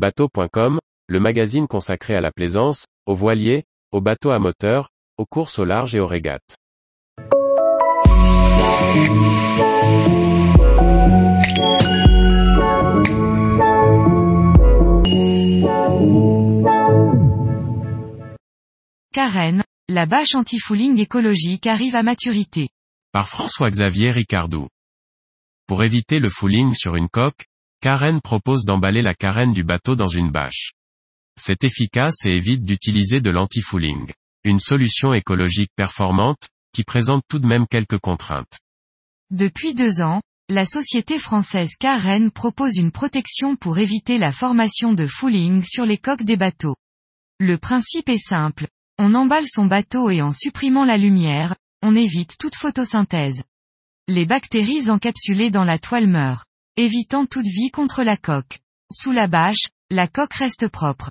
Bateau.com, le magazine consacré à la plaisance, aux voiliers, aux bateaux à moteur, aux courses au large et aux régates. Carène, la bâche anti-fouling écologique arrive à maturité. Par François-Xavier Ricardou. Pour éviter le fouling sur une coque, Carène propose d'emballer la carène du bateau dans une bâche. C'est efficace et évite d'utiliser de l'anti-fouling. Une solution écologique performante, qui présente tout de même quelques contraintes. Depuis deux ans, la société française Carène propose une protection pour éviter la formation de fouling sur les coques des bateaux. Le principe est simple, on emballe son bateau et en supprimant la lumière, on évite toute photosynthèse. Les bactéries encapsulées dans la toile meurent, évitant toute vie contre la coque. Sous la bâche, la coque reste propre.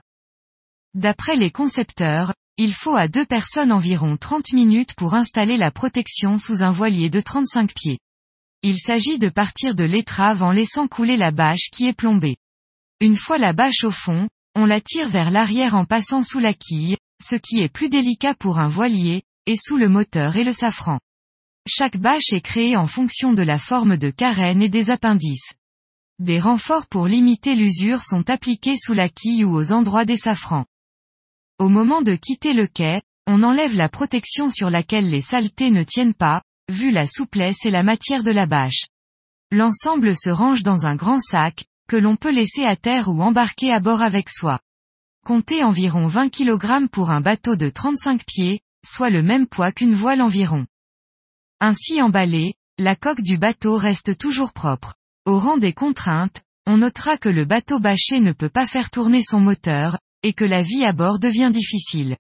D'après les concepteurs, il faut à deux personnes environ 30 minutes pour installer la protection sous un voilier de 35 pieds. Il s'agit de partir de l'étrave en laissant couler la bâche qui est plombée. Une fois la bâche au fond, on la tire vers l'arrière en passant sous la quille, ce qui est plus délicat pour un voilier, et sous le moteur et le safran. Chaque bâche est créée en fonction de la forme de carène et des appendices. Des renforts pour limiter l'usure sont appliqués sous la quille ou aux endroits des safrans. Au moment de quitter le quai, on enlève la protection sur laquelle les saletés ne tiennent pas, vu la souplesse et la matière de la bâche. L'ensemble se range dans un grand sac, que l'on peut laisser à terre ou embarquer à bord avec soi. Comptez environ 20 kg pour un bateau de 35 pieds, soit le même poids qu'une voile environ. Ainsi emballé, la coque du bateau reste toujours propre. Au rang des contraintes, on notera que le bateau bâché ne peut pas faire tourner son moteur, et que la vie à bord devient difficile.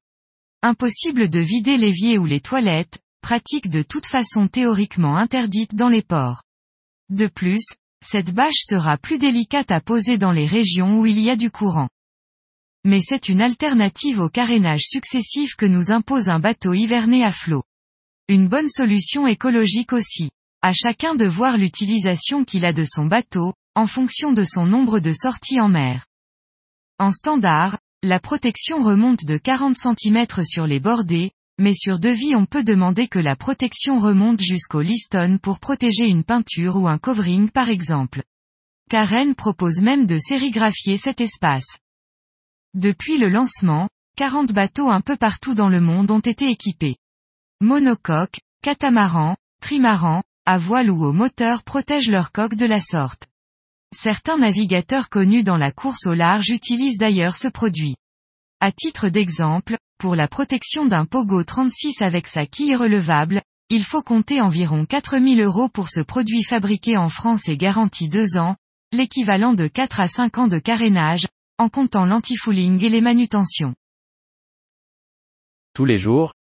Impossible de vider l'évier ou les toilettes, pratique de toute façon théoriquement interdite dans les ports. De plus, cette bâche sera plus délicate à poser dans les régions où il y a du courant mais c'est une alternative au carénage successif que nous impose un bateau hiverné à flot. Une bonne solution écologique aussi. À chacun de voir l'utilisation qu'il a de son bateau, en fonction de son nombre de sorties en mer. En standard, la protection remonte de 40 cm sur les bordées, mais sur devis on peut demander que la protection remonte jusqu'au liston pour protéger une peinture ou un covering par exemple. Karen propose même de sérigraphier cet espace. Depuis le lancement, 40 bateaux un peu partout dans le monde ont été équipés. Monocoques, catamarans, trimarans, à voile ou au moteur protègent leur coque de la sorte. Certains navigateurs connus dans la course au large utilisent d'ailleurs ce produit. À titre d'exemple, pour la protection d'un Pogo 36 avec sa quille relevable, il faut compter environ 4000 euros pour ce produit fabriqué en France et garanti 2 ans, l'équivalent de 4 à 5 ans de carénage, en comptant l'anti-fouling et les manutentions. Tous les jours,